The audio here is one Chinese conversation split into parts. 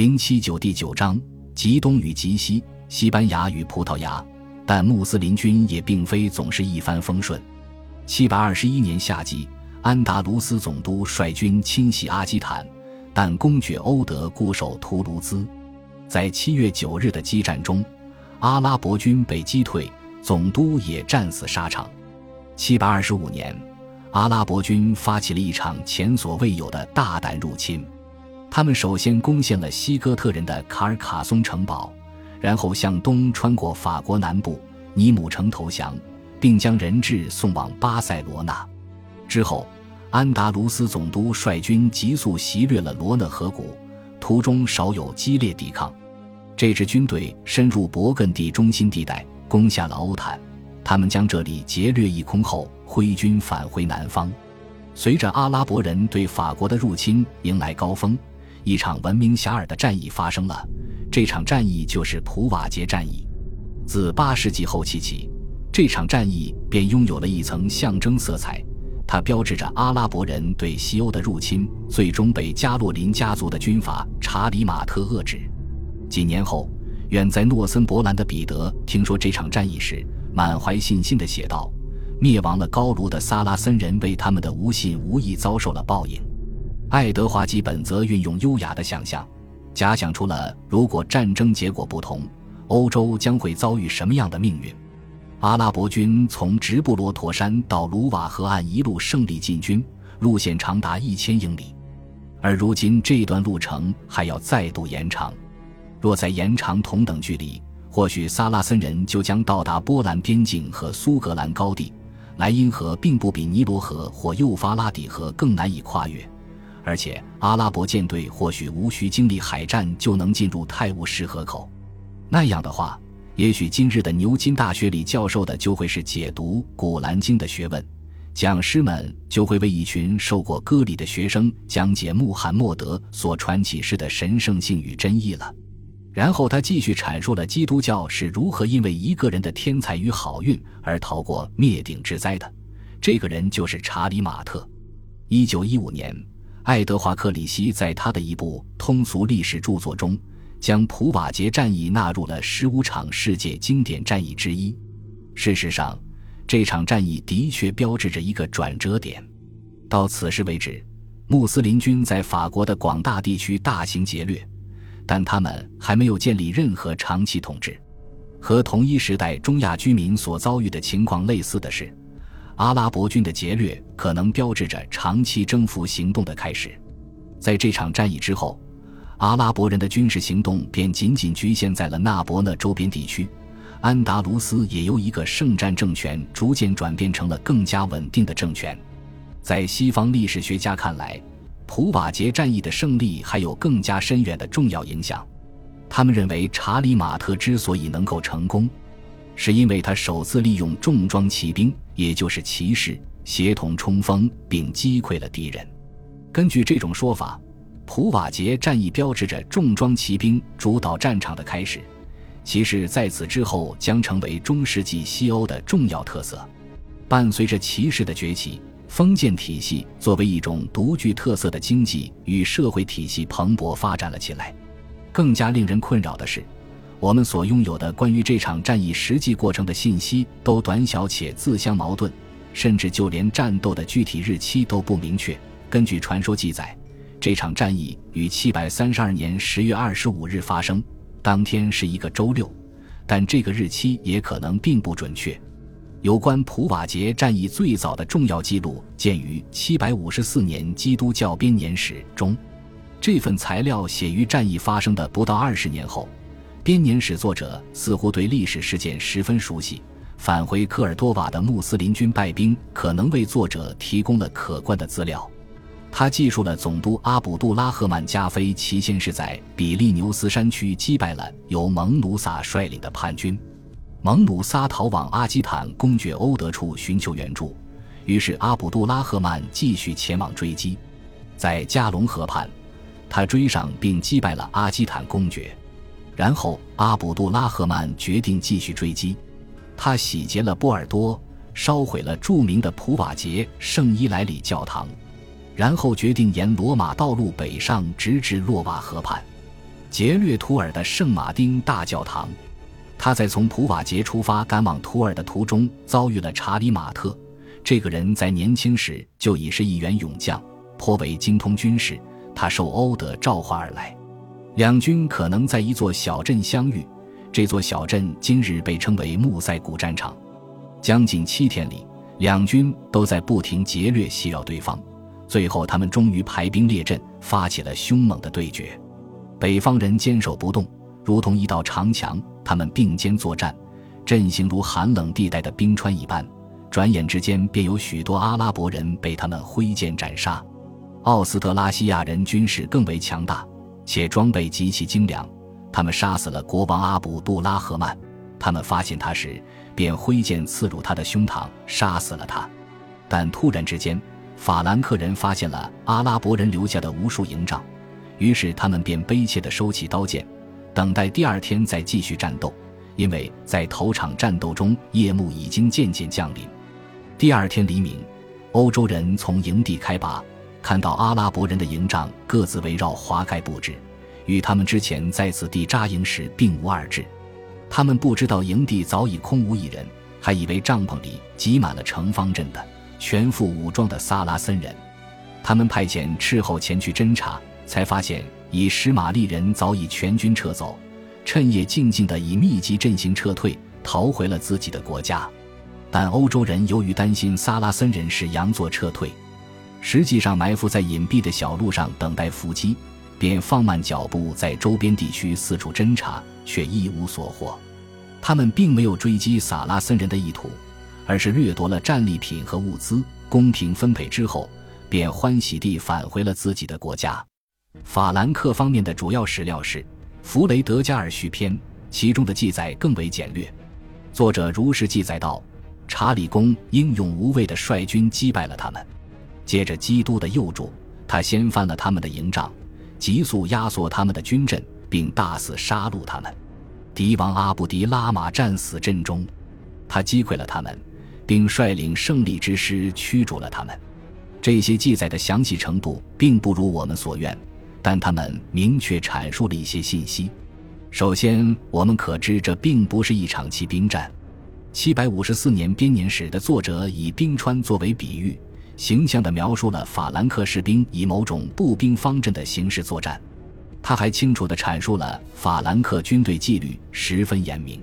零七九第九章：极东与极西，西班牙与葡萄牙。但穆斯林军也并非总是一帆风顺。七百二十一年夏季，安达卢斯总督率军侵袭阿基坦，但公爵欧德固守图卢兹。在七月九日的激战中，阿拉伯军被击退，总督也战死沙场。七百二十五年，阿拉伯军发起了一场前所未有的大胆入侵。他们首先攻陷了西哥特人的卡尔卡松城堡，然后向东穿过法国南部尼姆城投降，并将人质送往巴塞罗那。之后，安达卢斯总督率军急速袭掠了罗讷河谷，途中少有激烈抵抗。这支军队深入勃艮第中心地带，攻下了欧坦。他们将这里劫掠一空后，挥军返回南方。随着阿拉伯人对法国的入侵迎来高峰。一场闻名遐迩的战役发生了，这场战役就是普瓦捷战役。自八世纪后期起，这场战役便拥有了一层象征色彩，它标志着阿拉伯人对西欧的入侵最终被加洛林家族的军阀查理马特遏制。几年后，远在诺森伯兰的彼得听说这场战役时，满怀信心地写道：“灭亡了高卢的萨拉森人为他们的无信无义遭受了报应。”爱德华基本则运用优雅的想象，假想出了如果战争结果不同，欧洲将会遭遇什么样的命运。阿拉伯军从直布罗陀山到卢瓦河岸一路胜利进军，路线长达一千英里，而如今这段路程还要再度延长。若再延长同等距离，或许萨拉森人就将到达波兰边境和苏格兰高地。莱茵河并不比尼罗河或幼发拉底河更难以跨越。而且，阿拉伯舰队或许无需经历海战就能进入泰晤士河口。那样的话，也许今日的牛津大学里教授的就会是解读《古兰经》的学问，讲师们就会为一群受过割礼的学生讲解穆罕默德所传启示的神圣性与真意了。然后他继续阐述了基督教是如何因为一个人的天才与好运而逃过灭顶之灾的。这个人就是查理·马特。一九一五年。爱德华·克里希在他的一部通俗历史著作中，将普瓦捷战役纳入了十五场世界经典战役之一。事实上，这场战役的确标志着一个转折点。到此时为止，穆斯林军在法国的广大地区大型劫掠，但他们还没有建立任何长期统治。和同一时代中亚居民所遭遇的情况类似的是。阿拉伯军的劫掠可能标志着长期征服行动的开始。在这场战役之后，阿拉伯人的军事行动便仅仅局限在了纳博勒周边地区。安达卢斯也由一个圣战政权逐渐转变成了更加稳定的政权。在西方历史学家看来，普瓦捷战役的胜利还有更加深远的重要影响。他们认为，查理马特之所以能够成功。是因为他首次利用重装骑兵，也就是骑士，协同冲锋并击溃了敌人。根据这种说法，普瓦捷战役标志着重装骑兵主导战场的开始。骑士在此之后将成为中世纪西欧的重要特色。伴随着骑士的崛起，封建体系作为一种独具特色的经济与社会体系蓬勃发展了起来。更加令人困扰的是。我们所拥有的关于这场战役实际过程的信息都短小且自相矛盾，甚至就连战斗的具体日期都不明确。根据传说记载，这场战役于七百三十二年十月二十五日发生，当天是一个周六，但这个日期也可能并不准确。有关普瓦捷战役最早的重要记录见于七百五十四年基督教编年史中，这份材料写于战役发生的不到二十年后。编年史作者似乎对历史事件十分熟悉，返回科尔多瓦的穆斯林军败兵可能为作者提供了可观的资料。他记述了总督阿卜杜拉赫曼加菲其先是在比利牛斯山区击败了由蒙努萨率领的叛军，蒙努萨逃往阿基坦公爵欧德处寻求援助，于是阿卜杜拉赫曼继续前往追击，在加龙河畔，他追上并击败了阿基坦公爵。然后，阿卜杜拉赫曼决定继续追击。他洗劫了波尔多，烧毁了著名的普瓦捷圣伊莱里教堂，然后决定沿罗马道路北上，直至洛瓦河畔。劫掠图尔的圣马丁大教堂。他在从普瓦捷出发赶往图尔的途中遭遇了查理马特。这个人在年轻时就已是一员勇将，颇为精通军事。他受欧德召唤而来，两军可能在一座小镇相遇。这座小镇今日被称为穆塞古战场。将近七天里，两军都在不停劫掠袭扰对方。最后，他们终于排兵列阵，发起了凶猛的对决。北方人坚守不动。如同一道长墙，他们并肩作战，阵型如寒冷地带的冰川一般。转眼之间，便有许多阿拉伯人被他们挥剑斩杀。奥斯特拉西亚人军事更为强大，且装备极其精良。他们杀死了国王阿卜杜拉赫曼。他们发现他时，便挥剑刺入他的胸膛，杀死了他。但突然之间，法兰克人发现了阿拉伯人留下的无数营帐，于是他们便悲切地收起刀剑。等待第二天再继续战斗，因为在头场战斗中，夜幕已经渐渐降临。第二天黎明，欧洲人从营地开拔，看到阿拉伯人的营帐各自围绕华盖布置，与他们之前在此地扎营时并无二致。他们不知道营地早已空无一人，还以为帐篷里挤满了城方阵的全副武装的萨拉森人。他们派遣斥候前去侦查，才发现。以什马利人早已全军撤走，趁夜静静地以密集阵型撤退，逃回了自己的国家。但欧洲人由于担心萨拉森人是佯作撤退，实际上埋伏在隐蔽的小路上等待伏击，便放慢脚步在周边地区四处侦查，却一无所获。他们并没有追击萨拉森人的意图，而是掠夺了战利品和物资，公平分配之后，便欢喜地返回了自己的国家。法兰克方面的主要史料是《弗雷德加尔续篇》，其中的记载更为简略。作者如实记载道：查理公英勇无畏地率军击败了他们，接着基督的佑助，他掀翻了他们的营帐，急速压缩他们的军阵，并大肆杀戮他们。敌王阿布迪拉玛战死阵中，他击溃了他们，并率领胜利之师驱逐了他们。这些记载的详细程度并不如我们所愿。但他们明确阐述了一些信息。首先，我们可知这并不是一场骑兵战。七百五十四年编年史的作者以冰川作为比喻，形象地描述了法兰克士兵以某种步兵方阵的形式作战。他还清楚地阐述了法兰克军队纪律十分严明。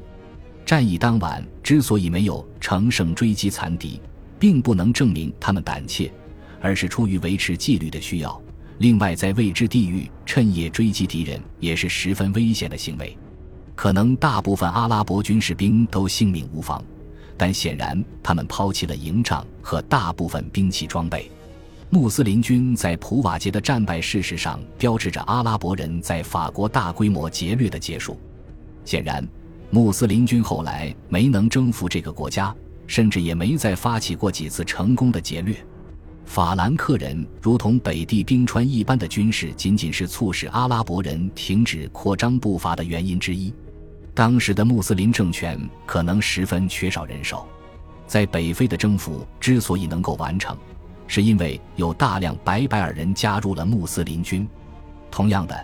战役当晚之所以没有乘胜追击残敌，并不能证明他们胆怯，而是出于维持纪律的需要。另外，在未知地域趁夜追击敌人也是十分危险的行为。可能大部分阿拉伯军士兵都性命无妨，但显然他们抛弃了营帐和大部分兵器装备。穆斯林军在普瓦捷的战败，事实上标志着阿拉伯人在法国大规模劫掠的结束。显然，穆斯林军后来没能征服这个国家，甚至也没再发起过几次成功的劫掠。法兰克人如同北地冰川一般的军事，仅仅是促使阿拉伯人停止扩张步伐的原因之一。当时的穆斯林政权可能十分缺少人手，在北非的征服之所以能够完成，是因为有大量白白尔人加入了穆斯林军。同样的，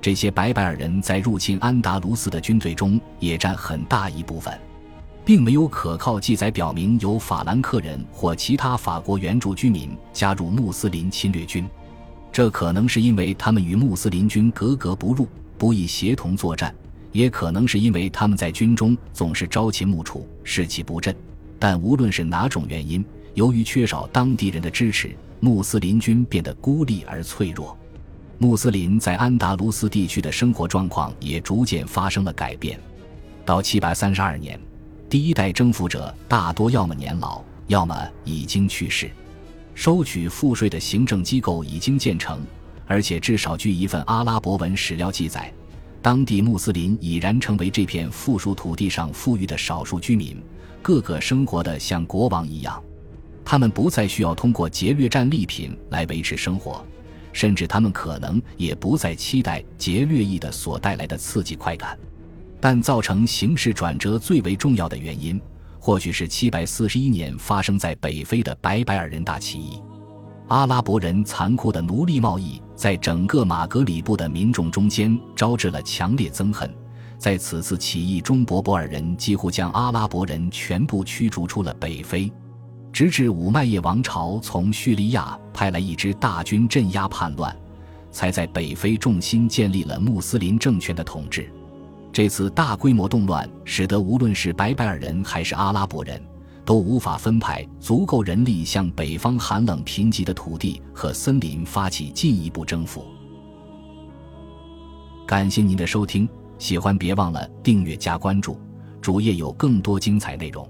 这些白白尔人在入侵安达卢斯的军队中也占很大一部分。并没有可靠记载表明有法兰克人或其他法国原住居民加入穆斯林侵略军，这可能是因为他们与穆斯林军格格不入，不易协同作战，也可能是因为他们在军中总是朝秦暮楚，士气不振。但无论是哪种原因，由于缺少当地人的支持，穆斯林军变得孤立而脆弱。穆斯林在安达卢斯地区的生活状况也逐渐发生了改变。到七百三十二年。第一代征服者大多要么年老，要么已经去世。收取赋税的行政机构已经建成，而且至少据一份阿拉伯文史料记载，当地穆斯林已然成为这片富庶土地上富裕的少数居民，个个生活的像国王一样。他们不再需要通过劫掠战利品来维持生活，甚至他们可能也不再期待劫掠役的所带来的刺激快感。但造成形势转折最为重要的原因，或许是七百四十一年发生在北非的白白尔人大起义。阿拉伯人残酷的奴隶贸易在整个马格里布的民众中间招致了强烈憎恨。在此次起义中，博博尔人几乎将阿拉伯人全部驱逐出了北非，直至五麦叶王朝从叙利亚派来一支大军镇压叛乱，才在北非重新建立了穆斯林政权的统治。这次大规模动乱使得无论是白白尔人还是阿拉伯人，都无法分派足够人力向北方寒冷贫瘠的土地和森林发起进一步征服。感谢您的收听。喜欢别忘了订阅加关注，主页有更多精彩内容。